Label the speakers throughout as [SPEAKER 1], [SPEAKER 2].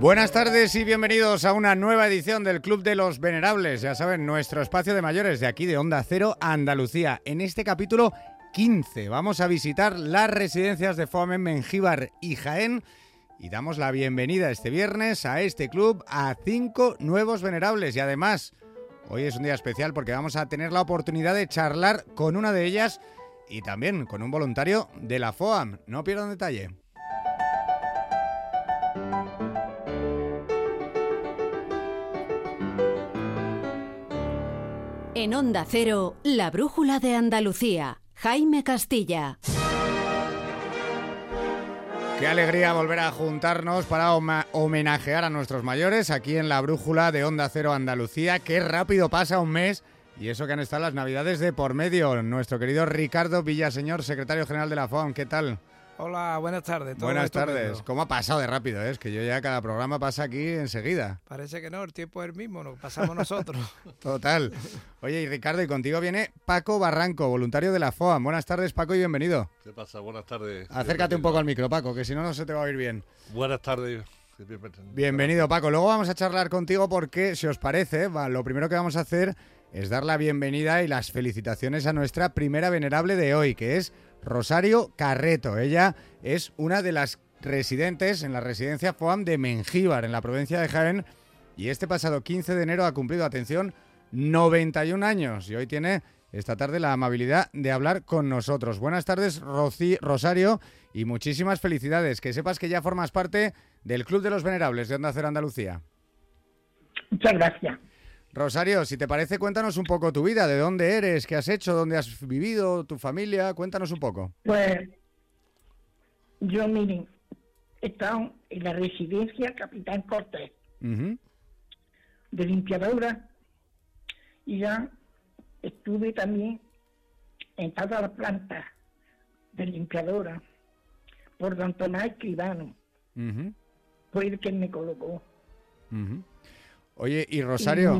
[SPEAKER 1] Buenas tardes y bienvenidos a una nueva edición del Club de los Venerables. Ya saben, nuestro espacio de mayores de aquí de Onda Cero, Andalucía. En este capítulo 15 vamos a visitar las residencias de FOAM Mengíbar y Jaén y damos la bienvenida este viernes a este club a cinco nuevos venerables y además hoy es un día especial porque vamos a tener la oportunidad de charlar con una de ellas y también con un voluntario de la FOAM. No pierdan detalle.
[SPEAKER 2] En Onda Cero, la brújula de Andalucía. Jaime Castilla.
[SPEAKER 1] Qué alegría volver a juntarnos para homenajear a nuestros mayores aquí en la brújula de Onda Cero Andalucía. Qué rápido pasa un mes y eso que han estado las navidades de por medio. Nuestro querido Ricardo Villaseñor, secretario general de la FON, ¿qué tal?
[SPEAKER 3] Hola, buenas tardes.
[SPEAKER 1] buenas tardes. ¿Cómo ha pasado de rápido? Eh? Es que yo ya cada programa pasa aquí enseguida.
[SPEAKER 3] Parece que no, el tiempo es el mismo, nos pasamos nosotros.
[SPEAKER 1] Total. Oye, y Ricardo, y contigo viene Paco Barranco, voluntario de la FOA. Buenas tardes, Paco, y bienvenido.
[SPEAKER 4] ¿Qué pasa? Buenas tardes.
[SPEAKER 1] Acércate un poco al micro, Paco, que si no, no se te va a oír bien.
[SPEAKER 4] Buenas tardes.
[SPEAKER 1] Bienvenido, Paco. Luego vamos a charlar contigo porque, si os parece, lo primero que vamos a hacer es dar la bienvenida y las felicitaciones a nuestra primera venerable de hoy, que es Rosario Carreto. Ella es una de las residentes en la residencia FOAM de Mengíbar, en la provincia de Jaén, y este pasado 15 de enero ha cumplido, atención, 91 años y hoy tiene esta tarde la amabilidad de hablar con nosotros. Buenas tardes, Rosario, y muchísimas felicidades. Que sepas que ya formas parte del Club de los Venerables de Onda Cero Andalucía.
[SPEAKER 5] Muchas gracias.
[SPEAKER 1] Rosario, si te parece, cuéntanos un poco tu vida, de dónde eres, qué has hecho, dónde has vivido, tu familia, cuéntanos un poco.
[SPEAKER 5] Pues yo, miren, he estado en la residencia Capitán Cortés, de limpiadora, y ya estuve también en todas las plantas de limpiadora por don Tomás Escribano. Fue el que me colocó.
[SPEAKER 1] Oye, y Rosario,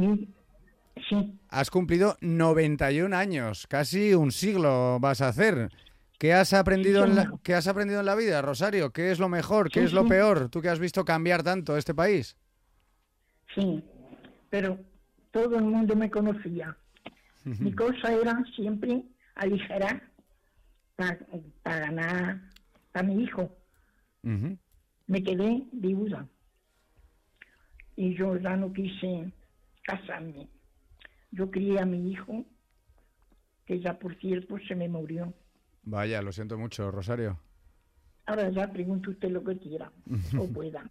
[SPEAKER 1] has cumplido 91 años, casi un siglo vas a hacer. ¿Qué has aprendido, en la, ¿qué has aprendido en la vida, Rosario? ¿Qué es lo mejor? ¿Qué es lo peor? Tú que has visto cambiar tanto este país.
[SPEAKER 5] Sí, pero todo el mundo me conocía. Mi cosa era siempre aligerar para ganar a mi hijo. Me quedé viuda y yo ya no quise casarme. Yo crié a mi hijo, que ya por cierto se me murió.
[SPEAKER 1] Vaya, lo siento mucho, Rosario.
[SPEAKER 5] Ahora ya pregunte usted lo que quiera o pueda.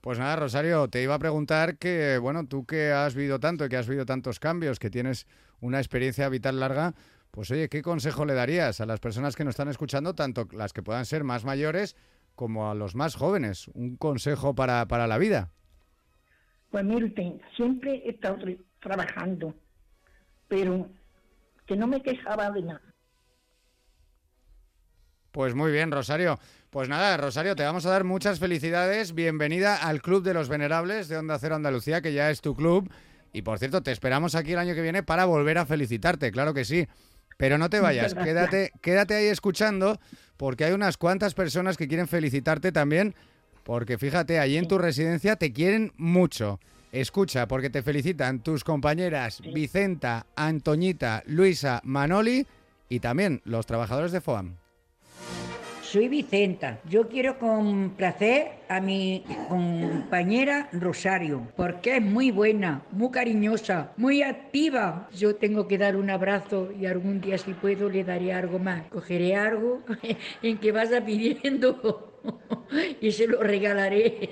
[SPEAKER 1] Pues nada, Rosario, te iba a preguntar que, bueno, tú que has vivido tanto y que has vivido tantos cambios, que tienes una experiencia vital larga, pues oye, ¿qué consejo le darías a las personas que nos están escuchando, tanto las que puedan ser más mayores como a los más jóvenes? Un consejo para, para la vida.
[SPEAKER 5] Pues mire siempre he estado trabajando, pero que no me quejaba de nada.
[SPEAKER 1] Pues muy bien, Rosario. Pues nada, Rosario, te vamos a dar muchas felicidades. Bienvenida al Club de los Venerables de Onda Cero Andalucía, que ya es tu club. Y por cierto, te esperamos aquí el año que viene para volver a felicitarte, claro que sí. Pero no te vayas, quédate, quédate ahí escuchando, porque hay unas cuantas personas que quieren felicitarte también porque fíjate, allí en tu residencia te quieren mucho. Escucha, porque te felicitan tus compañeras Vicenta, Antoñita, Luisa, Manoli y también los trabajadores de FOAM.
[SPEAKER 6] Soy Vicenta. Yo quiero complacer a mi compañera Rosario, porque es muy buena, muy cariñosa, muy activa. Yo tengo que dar un abrazo y algún día si puedo le daré algo más. Cogeré algo en que vas pidiendo y se lo regalaré.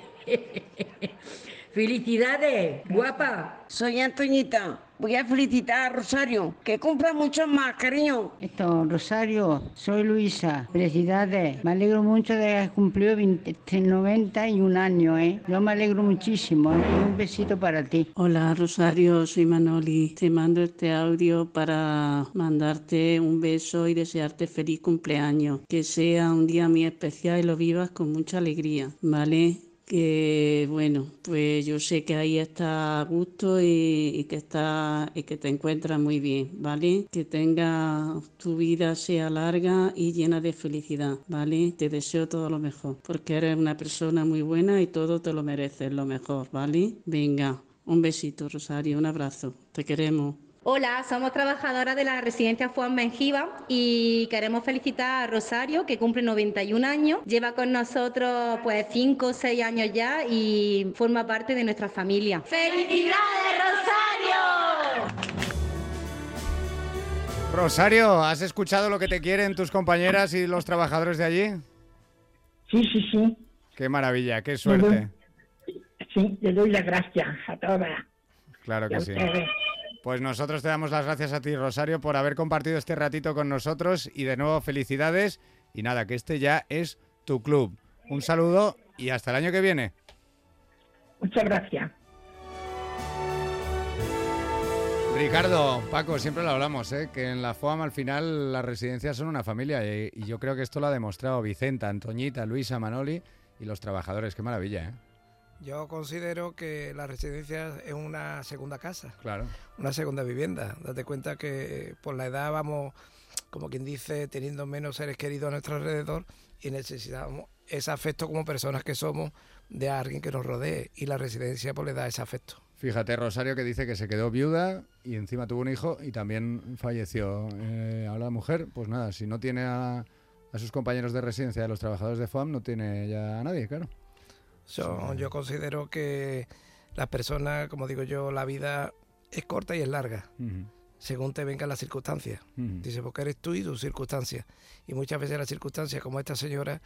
[SPEAKER 6] Felicidades, guapa.
[SPEAKER 7] Soy Antoñita. Voy a felicitar a Rosario. Que cumpla mucho más, cariño.
[SPEAKER 8] Esto, Rosario, soy Luisa. Felicidades. Me alegro mucho de haber cumplido 91 años, ¿eh? Yo me alegro muchísimo. ¿eh? un besito para ti.
[SPEAKER 9] Hola, Rosario. Soy Manoli. Te mando este audio para mandarte un beso y desearte feliz cumpleaños. Que sea un día muy especial y lo vivas con mucha alegría, ¿vale? Que bueno, pues yo sé que ahí está a gusto y, que está y que te encuentras muy bien, ¿vale? Que tenga tu vida sea larga y llena de felicidad, ¿vale? Te deseo todo lo mejor, porque eres una persona muy buena y todo te lo mereces, lo mejor, ¿vale? Venga, un besito, Rosario, un abrazo, te queremos.
[SPEAKER 10] Hola, somos trabajadoras de la residencia Juan Benjiva y queremos felicitar a Rosario, que cumple 91 años. Lleva con nosotros pues 5 o 6 años ya y forma parte de nuestra familia. ¡Felicidades, Rosario!
[SPEAKER 1] Rosario, ¿has escuchado lo que te quieren tus compañeras y los trabajadores de allí?
[SPEAKER 5] Sí, sí, sí.
[SPEAKER 1] Qué maravilla, qué suerte.
[SPEAKER 5] Sí, le doy las gracias a todas.
[SPEAKER 1] Claro que sí. Pues nosotros te damos las gracias a ti, Rosario, por haber compartido este ratito con nosotros y de nuevo felicidades. Y nada, que este ya es tu club. Un saludo y hasta el año que viene.
[SPEAKER 5] Muchas gracias.
[SPEAKER 1] Ricardo, Paco, siempre lo hablamos, ¿eh? que en la FOAM al final las residencias son una familia y, y yo creo que esto lo ha demostrado Vicenta, Antoñita, Luisa, Manoli y los trabajadores. Qué maravilla, ¿eh?
[SPEAKER 3] Yo considero que la residencia es una segunda casa.
[SPEAKER 1] Claro.
[SPEAKER 3] Una segunda vivienda. Date cuenta que por la edad vamos, como quien dice, teniendo menos seres queridos a nuestro alrededor y necesitamos ese afecto como personas que somos de alguien que nos rodee. Y la residencia pues le da ese afecto.
[SPEAKER 1] Fíjate, Rosario, que dice que se quedó viuda y encima tuvo un hijo y también falleció. Eh, ahora la mujer, pues nada, si no tiene a, a sus compañeros de residencia, a los trabajadores de FOAM, no tiene ya a nadie, claro
[SPEAKER 3] yo considero que las personas, como digo yo, la vida es corta y es larga. Según te vengan las circunstancias. Dice, porque eres tú y tus circunstancias. Y muchas veces las circunstancias, como esta señora,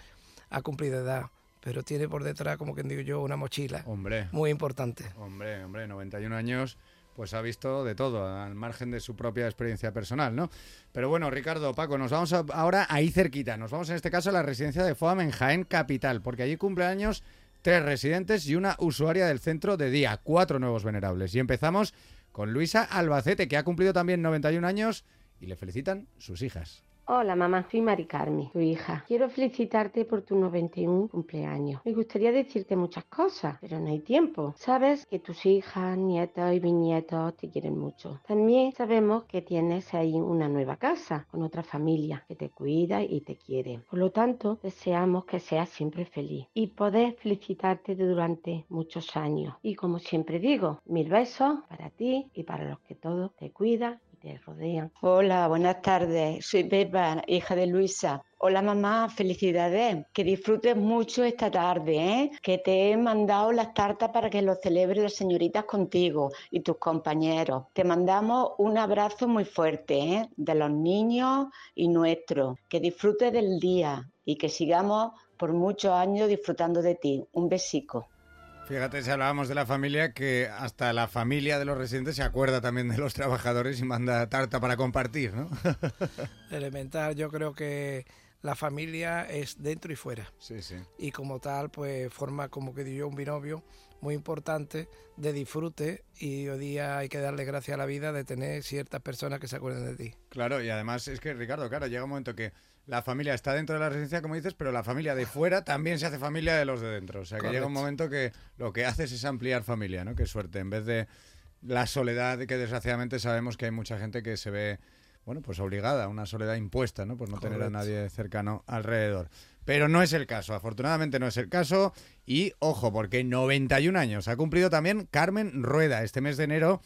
[SPEAKER 3] ha cumplido edad, pero tiene por detrás, como quien digo yo, una mochila.
[SPEAKER 1] Hombre.
[SPEAKER 3] Muy importante.
[SPEAKER 1] Hombre, hombre, 91 años pues ha visto de todo, al margen de su propia experiencia personal, ¿no? Pero bueno, Ricardo, Paco, nos vamos ahora ahí cerquita. Nos vamos en este caso a la residencia de FOAM en Jaén Capital, porque allí cumple años tres residentes y una usuaria del centro de día, cuatro nuevos venerables. Y empezamos con Luisa Albacete, que ha cumplido también 91 años y le felicitan sus hijas.
[SPEAKER 11] Hola mamá, soy Mari Carmen, tu hija. Quiero felicitarte por tu 91 cumpleaños. Me gustaría decirte muchas cosas, pero no hay tiempo. Sabes que tus hijas, nietos y bisnietos te quieren mucho. También sabemos que tienes ahí una nueva casa con otra familia que te cuida y te quiere. Por lo tanto, deseamos que seas siempre feliz y poder felicitarte durante muchos años. Y como siempre digo, mil besos para ti y para los que todos te cuidan
[SPEAKER 12] Hola, buenas tardes. Soy Pepa, hija de Luisa. Hola mamá, felicidades. Que disfrutes mucho esta tarde, ¿eh? Que te he mandado las tartas para que lo celebren las señoritas contigo y tus compañeros. Te mandamos un abrazo muy fuerte, ¿eh? De los niños y nuestros. Que disfrutes del día y que sigamos por muchos años disfrutando de ti. Un besico.
[SPEAKER 1] Fíjate, si hablábamos de la familia, que hasta la familia de los residentes se acuerda también de los trabajadores y manda tarta para compartir, ¿no?
[SPEAKER 3] Elemental, yo creo que la familia es dentro y fuera.
[SPEAKER 1] Sí, sí.
[SPEAKER 3] Y como tal, pues forma como que digo yo un binomio muy importante de disfrute y hoy día hay que darle gracias a la vida de tener ciertas personas que se acuerden de ti.
[SPEAKER 1] Claro, y además es que, Ricardo, claro, llega un momento que la familia está dentro de la residencia, como dices, pero la familia de fuera también se hace familia de los de dentro. O sea, que llega un momento que lo que haces es ampliar familia, ¿no? Qué suerte. En vez de la soledad, que desgraciadamente sabemos que hay mucha gente que se ve, bueno, pues obligada a una soledad impuesta, ¿no? Por no tener a nadie cercano alrededor. Pero no es el caso, afortunadamente no es el caso. Y ojo, porque 91 años ha cumplido también Carmen Rueda este mes de enero.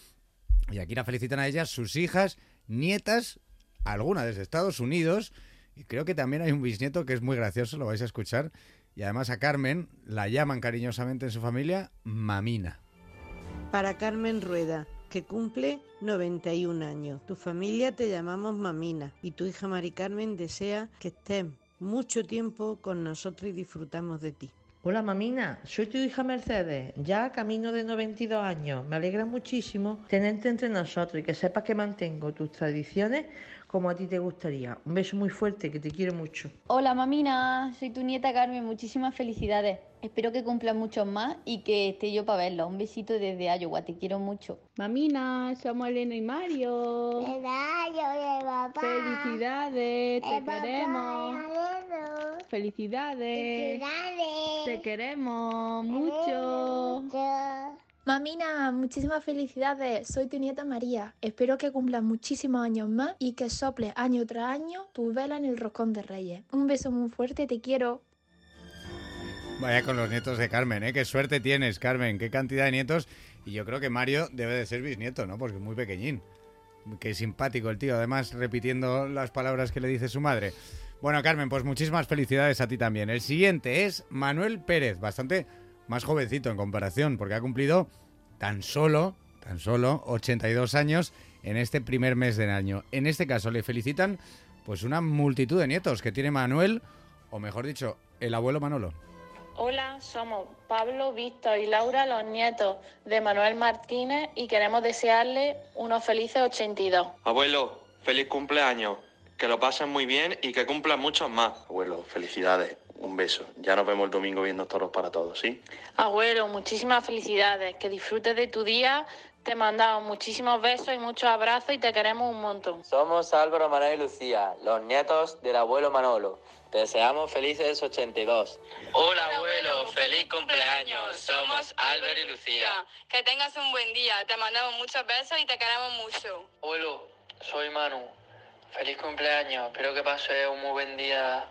[SPEAKER 1] Y aquí la felicitan a ella sus hijas, nietas, alguna desde Estados Unidos y creo que también hay un bisnieto que es muy gracioso, lo vais a escuchar. Y además a Carmen la llaman cariñosamente en su familia Mamina.
[SPEAKER 13] Para Carmen Rueda, que cumple 91 años. Tu familia te llamamos Mamina y tu hija Mari Carmen desea que estés mucho tiempo con nosotros y disfrutamos de ti.
[SPEAKER 14] Hola mamina, soy tu hija Mercedes, ya camino de 92 años. Me alegra muchísimo tenerte entre nosotros y que sepas que mantengo tus tradiciones como a ti te gustaría. Un beso muy fuerte, que te quiero mucho.
[SPEAKER 15] Hola mamina, soy tu nieta Carmen, muchísimas felicidades. Espero que cumplan muchos más y que esté yo para verlo. Un besito desde Iowa, te quiero mucho.
[SPEAKER 16] Mamina, somos Elena y Mario.
[SPEAKER 17] Felicidades,
[SPEAKER 16] te queremos. Felicidades. Te queremos mucho.
[SPEAKER 17] Mamina, muchísimas felicidades. Soy tu nieta María. Espero que cumplas muchísimos años más y que soples año tras año tu vela en el roscón de Reyes. Un beso muy fuerte, te quiero.
[SPEAKER 1] Vaya con los nietos de Carmen, ¿eh? Qué suerte tienes, Carmen. Qué cantidad de nietos. Y yo creo que Mario debe de ser bisnieto, ¿no? Porque es muy pequeñín. Qué simpático el tío, además repitiendo las palabras que le dice su madre. Bueno, Carmen, pues muchísimas felicidades a ti también. El siguiente es Manuel Pérez, bastante más jovencito en comparación, porque ha cumplido tan solo, tan solo 82 años en este primer mes del año. En este caso le felicitan pues una multitud de nietos que tiene Manuel, o mejor dicho, el abuelo Manolo.
[SPEAKER 18] Hola, somos Pablo, Víctor y Laura, los nietos de Manuel Martínez, y queremos desearle unos felices 82.
[SPEAKER 19] Abuelo, feliz cumpleaños. Que lo pasen muy bien y que cumplan muchos más. Abuelo, felicidades. Un beso. Ya nos vemos el domingo viendo toros para todos, ¿sí?
[SPEAKER 18] Abuelo, muchísimas felicidades. Que disfrutes de tu día. Te mandamos muchísimos besos y muchos abrazos y te queremos un montón.
[SPEAKER 20] Somos Álvaro, Manuel y Lucía, los nietos del abuelo Manolo. Te deseamos felices 82.
[SPEAKER 19] Hola, abuelo. Feliz cumpleaños. Somos Álvaro y Lucía.
[SPEAKER 18] Que tengas un buen día. Te mandamos muchos besos y te queremos mucho.
[SPEAKER 20] Abuelo, soy Manu. Feliz cumpleaños. Espero que pases un muy buen día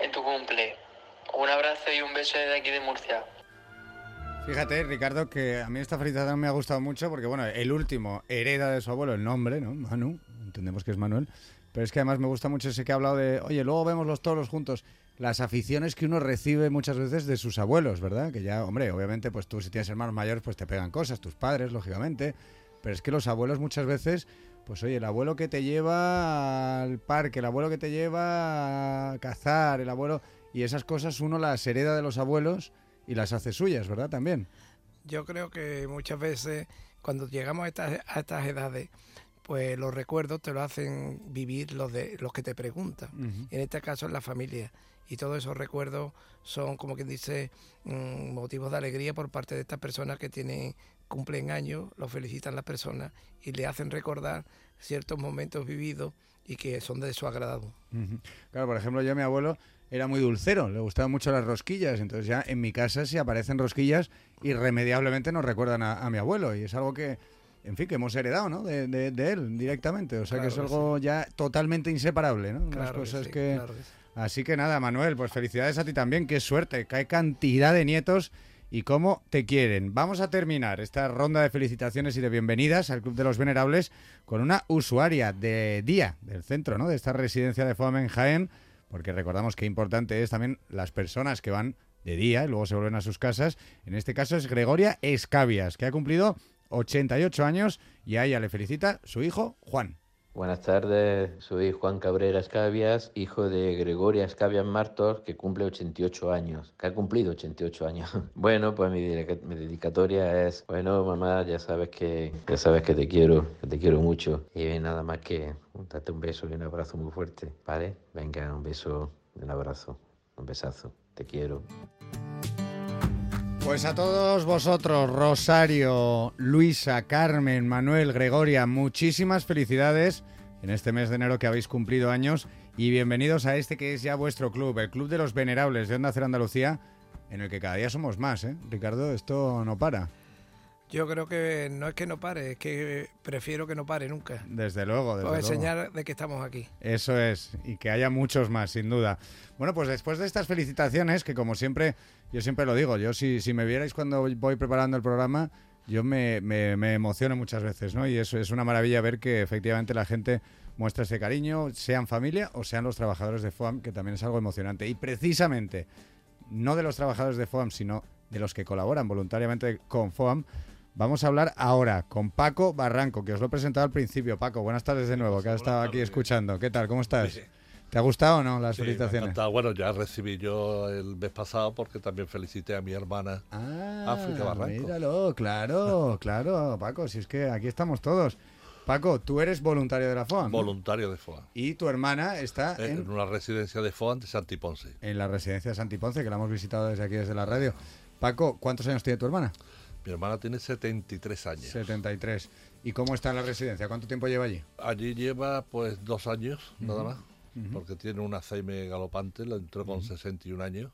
[SPEAKER 20] en tu cumple. Un abrazo y un beso desde aquí de Murcia.
[SPEAKER 1] Fíjate, Ricardo, que a mí esta felicitación me ha gustado mucho porque, bueno, el último hereda de su abuelo el nombre, ¿no? Manu, entendemos que es Manuel. Pero es que además me gusta mucho ese que ha hablado de, oye, luego vemos los toros juntos. Las aficiones que uno recibe muchas veces de sus abuelos, ¿verdad? Que ya, hombre, obviamente, pues tú si tienes hermanos mayores, pues te pegan cosas, tus padres, lógicamente. Pero es que los abuelos muchas veces, pues oye, el abuelo que te lleva al parque, el abuelo que te lleva a cazar, el abuelo... Y esas cosas uno las hereda de los abuelos y las hace suyas, ¿verdad? También.
[SPEAKER 3] Yo creo que muchas veces cuando llegamos a estas, a estas edades, pues los recuerdos te lo hacen vivir los de los que te preguntan. En este caso es la familia. Y todos esos recuerdos son, como quien dice, mm, motivos de alegría por parte de estas personas que tienen cumplen años, lo felicitan las personas y le hacen recordar ciertos momentos vividos y que son de su agrado.
[SPEAKER 1] Claro, por ejemplo, yo mi abuelo era muy dulcero, le gustaban mucho las rosquillas, entonces ya en mi casa si aparecen rosquillas, irremediablemente nos recuerdan a, a mi abuelo y es algo que, en fin, que hemos heredado, ¿no? De, de, de él directamente, o sea
[SPEAKER 3] Claro
[SPEAKER 1] que es
[SPEAKER 3] que
[SPEAKER 1] algo ya totalmente inseparable, ¿no?
[SPEAKER 3] Claro que
[SPEAKER 1] cosas
[SPEAKER 3] sí,
[SPEAKER 1] que...
[SPEAKER 3] claro que sí.
[SPEAKER 1] Así que nada, Manuel, pues felicidades a ti también, qué suerte, qué cantidad de nietos y cómo te quieren. Vamos a terminar esta ronda de felicitaciones y de bienvenidas al Club de los Venerables con una usuaria de día del centro, ¿no? De esta residencia de FOAM en Jaén, porque recordamos que importante es también las personas que van de día y luego se vuelven a sus casas. En este caso es Gregoria Escabias, que ha cumplido 88 años y a ella le felicita su hijo Juan.
[SPEAKER 21] Buenas tardes, soy Juan Cabrera Escabias, hijo de Gregoria Escabias Martos, que cumple 88 años, que ha cumplido 88 años. Bueno, pues mi, mi dedicatoria es, bueno, mamá, ya sabes que ya sabes que te quiero, que te quiero mucho. Y nada más que darte un beso y un abrazo muy fuerte, ¿vale? Venga, un beso un abrazo, un besazo, te quiero.
[SPEAKER 1] Pues a todos vosotros, Rosario, Luisa, Carmen, Manuel, Gregoria, muchísimas felicidades en este mes de enero que habéis cumplido años y bienvenidos a este que es ya vuestro club, el Club de los Venerables de Onda Cero Andalucía, en el que cada día somos más, ¿eh? Ricardo, esto no para.
[SPEAKER 3] Yo creo que no es que no pare, es que prefiero que no pare nunca.
[SPEAKER 1] Desde luego, desde
[SPEAKER 3] Por
[SPEAKER 1] luego.
[SPEAKER 3] enseñar de que estamos aquí.
[SPEAKER 1] Eso es, y que haya muchos más, sin duda. Bueno, pues después de estas felicitaciones, que como siempre, yo siempre lo digo, yo si, si me vierais cuando voy preparando el programa, yo me, me, me emociono muchas veces, ¿no? Y eso es una maravilla ver que efectivamente la gente muestra ese cariño, sean familia o sean los trabajadores de FOAM, que también es algo emocionante. Y precisamente, no de los trabajadores de FOAM, sino de los que colaboran voluntariamente con FOAM, Vamos a hablar ahora con Paco Barranco, que os lo he presentado al principio. Paco, buenas tardes de nuevo, que has estado aquí escuchando. ¿Qué tal? ¿Cómo estás? ¿Te ha gustado o no las
[SPEAKER 4] Sí,
[SPEAKER 1] felicitaciones?
[SPEAKER 4] Bueno, ya recibí yo el mes pasado porque también felicité a mi hermana África
[SPEAKER 1] Ah,
[SPEAKER 4] Barranco.
[SPEAKER 1] Míralo, claro, claro, Paco, si es que aquí estamos todos. Paco, tú eres voluntario de la FOAM.
[SPEAKER 4] Voluntario de FOA.
[SPEAKER 1] Y tu hermana está
[SPEAKER 4] En
[SPEAKER 1] en,
[SPEAKER 4] una residencia de FOA de Santiponce.
[SPEAKER 1] en la residencia de Santiponce, que la hemos visitado desde aquí, desde la radio. Paco, ¿cuántos años tiene tu hermana?
[SPEAKER 4] Mi hermana tiene 73 años.
[SPEAKER 1] 73. ¿Y cómo está en la residencia? ¿Cuánto tiempo lleva allí?
[SPEAKER 4] Allí lleva pues dos años, nada más. porque tiene un Alzheimer galopante, la entró con 61 años.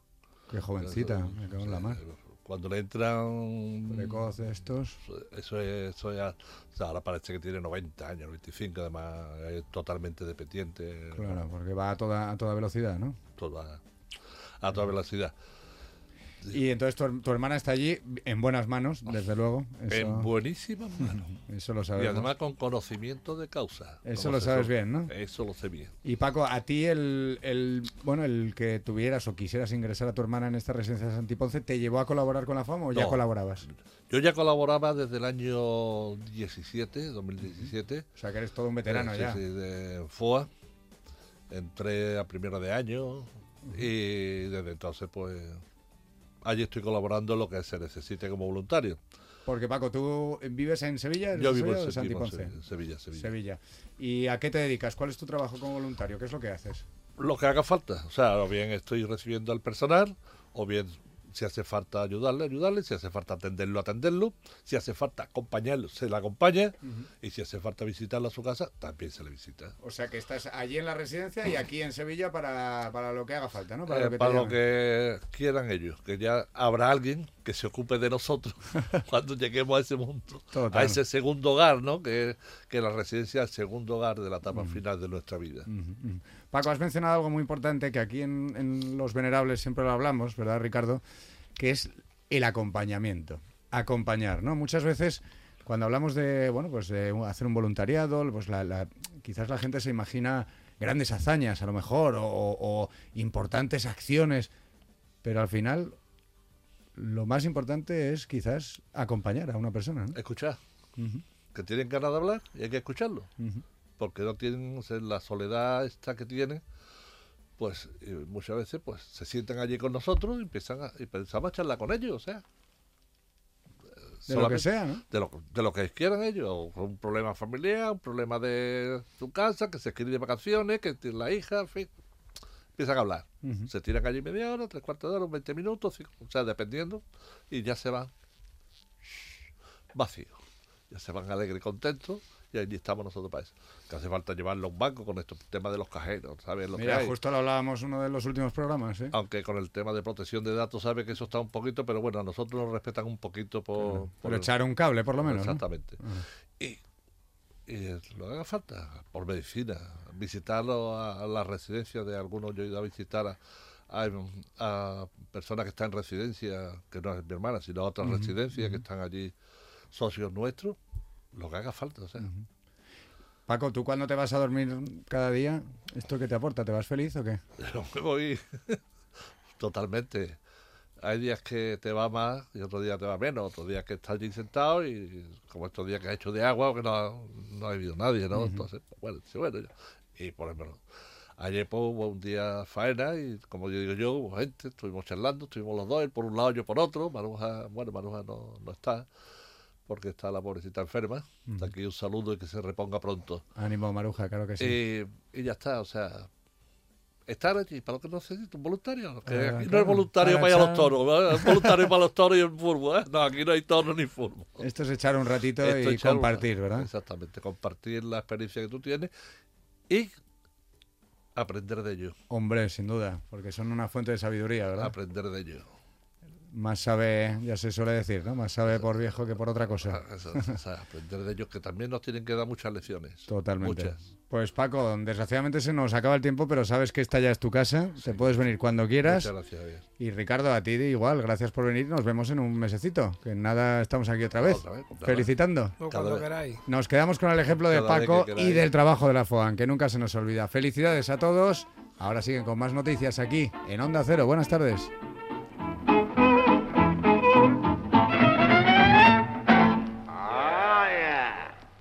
[SPEAKER 1] Qué jovencita, me cago en la mar.
[SPEAKER 4] Cuando le entran...
[SPEAKER 1] Precoz de estos.
[SPEAKER 4] Eso es, eso ya, o sea, ahora parece que tiene 90 años, 25, además es totalmente dependiente.
[SPEAKER 1] Claro, porque va a toda, a toda velocidad, ¿no?
[SPEAKER 4] Toda, a toda velocidad.
[SPEAKER 1] Y entonces tu, hermana está allí en buenas manos, desde luego.
[SPEAKER 4] En buenísimas manos.
[SPEAKER 1] Eso lo sabes.
[SPEAKER 4] Y además con conocimiento de causa.
[SPEAKER 1] Eso lo sabes bien, ¿no?
[SPEAKER 4] Eso lo sé bien.
[SPEAKER 1] Y Paco, a ti el, el, bueno, el que tuvieras o quisieras ingresar a tu hermana en esta residencia de Santiponce, ¿te llevó a colaborar con la FAM o ya colaborabas?
[SPEAKER 4] Yo ya colaboraba desde el año 17, 2017.
[SPEAKER 1] O sea que eres todo un veterano ya.
[SPEAKER 4] Sí, de FOA. Entré a primero de año y desde entonces pues allí estoy colaborando lo que se necesite como voluntario.
[SPEAKER 1] Porque Paco, ¿tú vives en Sevilla?
[SPEAKER 4] Yo vivo en Sevilla, Sevilla,
[SPEAKER 1] Sevilla. ¿Y a qué te dedicas? ¿Cuál es tu trabajo como voluntario? ¿Qué es lo que haces?
[SPEAKER 4] Lo que haga falta. O sea, o bien estoy recibiendo al personal, o bien si hace falta ayudarle, ayudarle. Si hace falta atenderlo, atenderlo. Si hace falta acompañarlo, se le acompaña. Y si hace falta visitarlo a su casa, también se le visita.
[SPEAKER 1] O sea que estás allí en la residencia y aquí en Sevilla para, para lo que haga falta, ¿no?
[SPEAKER 4] Para,
[SPEAKER 1] eh,
[SPEAKER 4] lo, que quieran ellos. Que ya habrá alguien que se ocupe de nosotros cuando lleguemos a ese mundo. A ese segundo hogar, ¿no? Que, que la residencia es el segundo hogar de la etapa final de nuestra vida.
[SPEAKER 1] Paco, has mencionado algo muy importante que aquí en, Los Venerables siempre lo hablamos, ¿verdad, Ricardo? Que es el acompañamiento. Acompañar, ¿no? Muchas veces cuando hablamos de, bueno, pues de hacer un voluntariado, pues la, quizás la gente se imagina grandes hazañas, a lo mejor, o, importantes acciones, pero al final lo más importante es quizás acompañar a una persona. ¿no?
[SPEAKER 4] Escuchar. Que tienen ganas de hablar y hay que escucharlo porque no tienen la soledad esta que tienen, pues muchas veces pues se sientan allí con nosotros y empiezan a, y pensamos a charlar con ellos, o sea.
[SPEAKER 1] De lo que sea, ¿no?
[SPEAKER 4] De lo, de lo que quieran ellos, un problema familiar, un problema de su casa, que se quiere de vacaciones, que tiene la hija, en fin. Empiezan a hablar. Se tiran allí media hora, tres cuartos de hora, veinte minutos, o sea, dependiendo, y ya se van vacíos. Ya se van alegres y contentos y allí estamos nosotros para eso. Que hace falta llevarlo a un banco con estos temas de los cajeros, ¿sabes? Lo
[SPEAKER 1] Mira, justo lo hablábamos uno de los últimos programas, ¿eh?
[SPEAKER 4] Aunque con el tema de protección de datos, sabe que eso está un poquito, pero bueno, a nosotros nos respetan un poquito por...
[SPEAKER 1] por, echar un cable, por lo menos.
[SPEAKER 4] Exactamente. Y, lo que haga falta, por medicina, visitarlo a, la residencia de algunos, yo he ido a visitar a, personas que están en residencia, que no es mi hermana, sino a otras residencias que están allí socios nuestros, lo que haga falta. O sea.
[SPEAKER 1] Paco, ¿tú cuando te vas a dormir cada día, esto qué te aporta? ¿Te vas feliz o qué?
[SPEAKER 4] Yo me voy totalmente. Hay días que te va más y otros días te va menos. Otros días que estás allí sentado y como estos días que has hecho de agua o que no, no ha habido nadie, ¿no? Entonces, pues, bueno, sí, bueno. Y por ejemplo, ayer pues, hubo un día faena y como yo digo yo, hubo gente, estuvimos charlando, estuvimos los dos, él por un lado, yo por otro. Maruja, bueno, Maruja no, no está porque está la pobrecita enferma. Aquí un saludo y que se reponga pronto.
[SPEAKER 1] Ánimo, Maruja, claro que
[SPEAKER 4] sí. Y, ya está, o sea, estar allí para lo que no necesita un voluntario. Que aquí no es voluntario para, ir a los toros, es voluntario para los toros y el furbo. ¿eh? No, aquí no hay toros ni furbo.
[SPEAKER 1] Esto es echar un ratito y compartir, ¿verdad?
[SPEAKER 4] Exactamente, compartir la experiencia que tú tienes y aprender de ello.
[SPEAKER 1] Hombre, sin duda, porque son una fuente de sabiduría, ¿verdad?
[SPEAKER 4] Aprender de ello
[SPEAKER 1] más sabe, ya se suele decir, ¿no? Más sabe por viejo que por otra cosa.
[SPEAKER 4] Ah, aprender de ellos que también nos tienen que dar muchas lecciones.
[SPEAKER 1] Totalmente.
[SPEAKER 4] Muchas.
[SPEAKER 1] Pues Paco, desgraciadamente se nos acaba el tiempo, pero sabes que esta ya es tu casa, te puedes venir cuando quieras.
[SPEAKER 4] Muchas gracias.
[SPEAKER 1] Y Ricardo, a ti igual, gracias por venir, nos vemos en un mesecito, que nada, estamos aquí otra vez, felicitando. Nos quedamos con el ejemplo de Paco y del trabajo de la FOAN, que nunca se nos olvida. Felicidades a todos, ahora siguen con más noticias aquí en Onda Cero, buenas tardes.